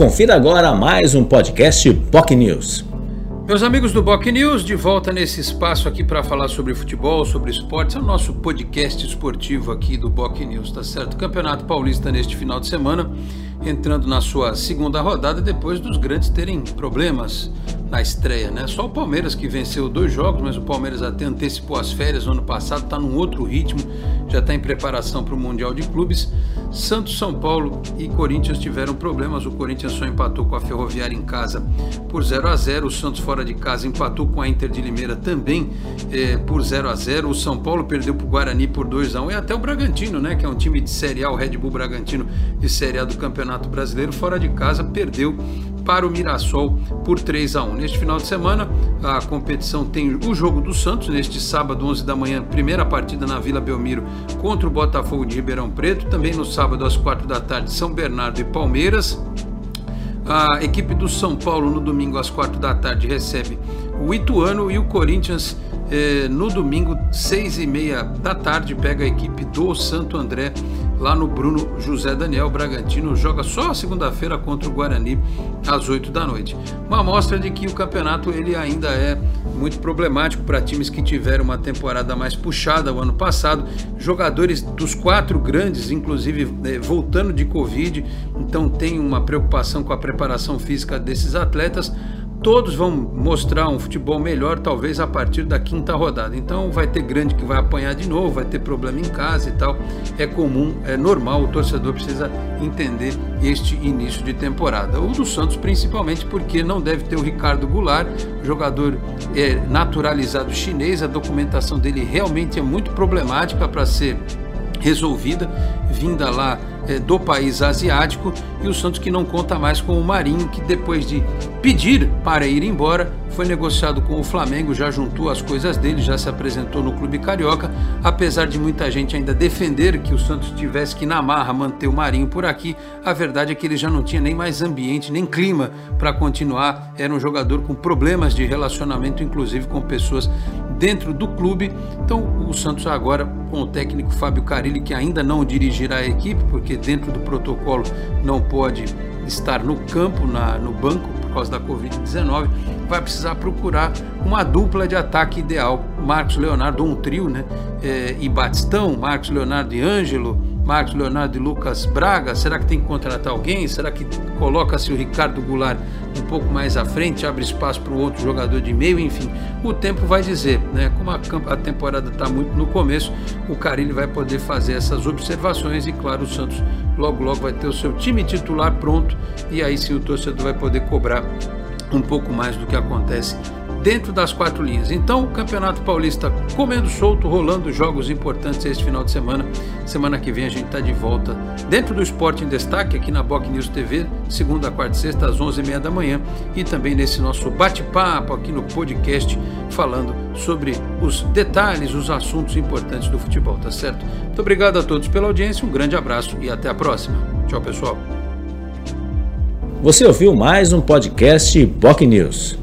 Confira agora mais um podcast POC News. Meus amigos do Boc News, de volta nesse espaço aqui para falar sobre futebol, sobre esportes, é o nosso podcast esportivo aqui do Boc News, tá certo? Campeonato Paulista neste final de semana, entrando na sua segunda rodada depois dos grandes terem problemas na estreia, né? Só o Palmeiras que venceu dois jogos, mas o Palmeiras até antecipou as férias no ano passado, está num outro ritmo, já está em preparação para o Mundial de Clubes. Santos, São Paulo e Corinthians tiveram problemas. O Corinthians só empatou com a Ferroviária em casa por 0 a 0 O Santos fora de casa empatou com a Inter de Limeira também eh, por 0 a 0 O São Paulo perdeu para o Guarani por 2 a 1 E até o Bragantino, né, que é um time de Série A, o Red Bull Bragantino de Série A do Campeonato Brasileiro, fora de casa perdeu para o Mirassol por 3 a 1. Neste final de semana, a competição tem o jogo do Santos, neste sábado, 11 da manhã, primeira partida na Vila Belmiro contra o Botafogo de Ribeirão Preto. Também no sábado, às 4 da tarde, São Bernardo e Palmeiras. A equipe do São Paulo, no domingo, às 4 da tarde, recebe o Ituano e o Corinthians. Eh, no domingo, 6 e meia da tarde, pega a equipe do Santo André lá no Bruno José Daniel Bragantino. Joga só segunda-feira contra o Guarani às 8 da noite. Uma amostra de que o campeonato ele ainda é muito problemático para times que tiveram uma temporada mais puxada o ano passado. Jogadores dos quatro grandes, inclusive eh, voltando de Covid, então tem uma preocupação com a preparação física desses atletas todos vão mostrar um futebol melhor, talvez a partir da quinta rodada. Então vai ter grande que vai apanhar de novo, vai ter problema em casa e tal. É comum, é normal, o torcedor precisa entender este início de temporada. O do Santos, principalmente, porque não deve ter o Ricardo Goulart, jogador é, naturalizado chinês, a documentação dele realmente é muito problemática para ser resolvida, vinda lá é, do país asiático, e o Santos que não conta mais com o Marinho, que depois de pedir para ir embora, foi negociado com o Flamengo, já juntou as coisas dele, já se apresentou no clube carioca, apesar de muita gente ainda defender que o Santos tivesse que na marra manter o Marinho por aqui, a verdade é que ele já não tinha nem mais ambiente, nem clima para continuar, era um jogador com problemas de relacionamento, inclusive com pessoas dentro do clube. Então, o Santos agora com o técnico Fábio Carilli, que ainda não dirigirá a equipe, porque dentro do protocolo não pode estar no campo, na, no banco, por causa da Covid-19, vai precisar procurar uma dupla de ataque ideal. Marcos Leonardo, um trio, né? É, e Batistão, Marcos Leonardo e Ângelo, Marcos Leonardo e Lucas Braga? Será que tem que contratar alguém? Será que coloca-se o Ricardo Goulart um pouco mais à frente, abre espaço para o outro jogador de meio? Enfim, o tempo vai dizer, né? Como a, temporada está muito no começo, o Carilli vai poder fazer essas observações e, claro, o Santos logo logo vai ter o seu time titular pronto e aí sim o torcedor vai poder cobrar um pouco mais do que acontece dentro das quatro linhas. Então, o Campeonato Paulista comendo solto, rolando jogos importantes este final de semana. Semana que vem a gente está de volta dentro do Esporte em Destaque, aqui na Boc News TV, segunda, quarta e sexta, às 11h30 da manhã. E também nesse nosso bate-papo aqui no podcast, falando sobre os detalhes, os assuntos importantes do futebol, tá certo? Muito obrigado a todos pela audiência, um grande abraço e até a próxima. Tchau, pessoal. Você ouviu mais um podcast Boc News.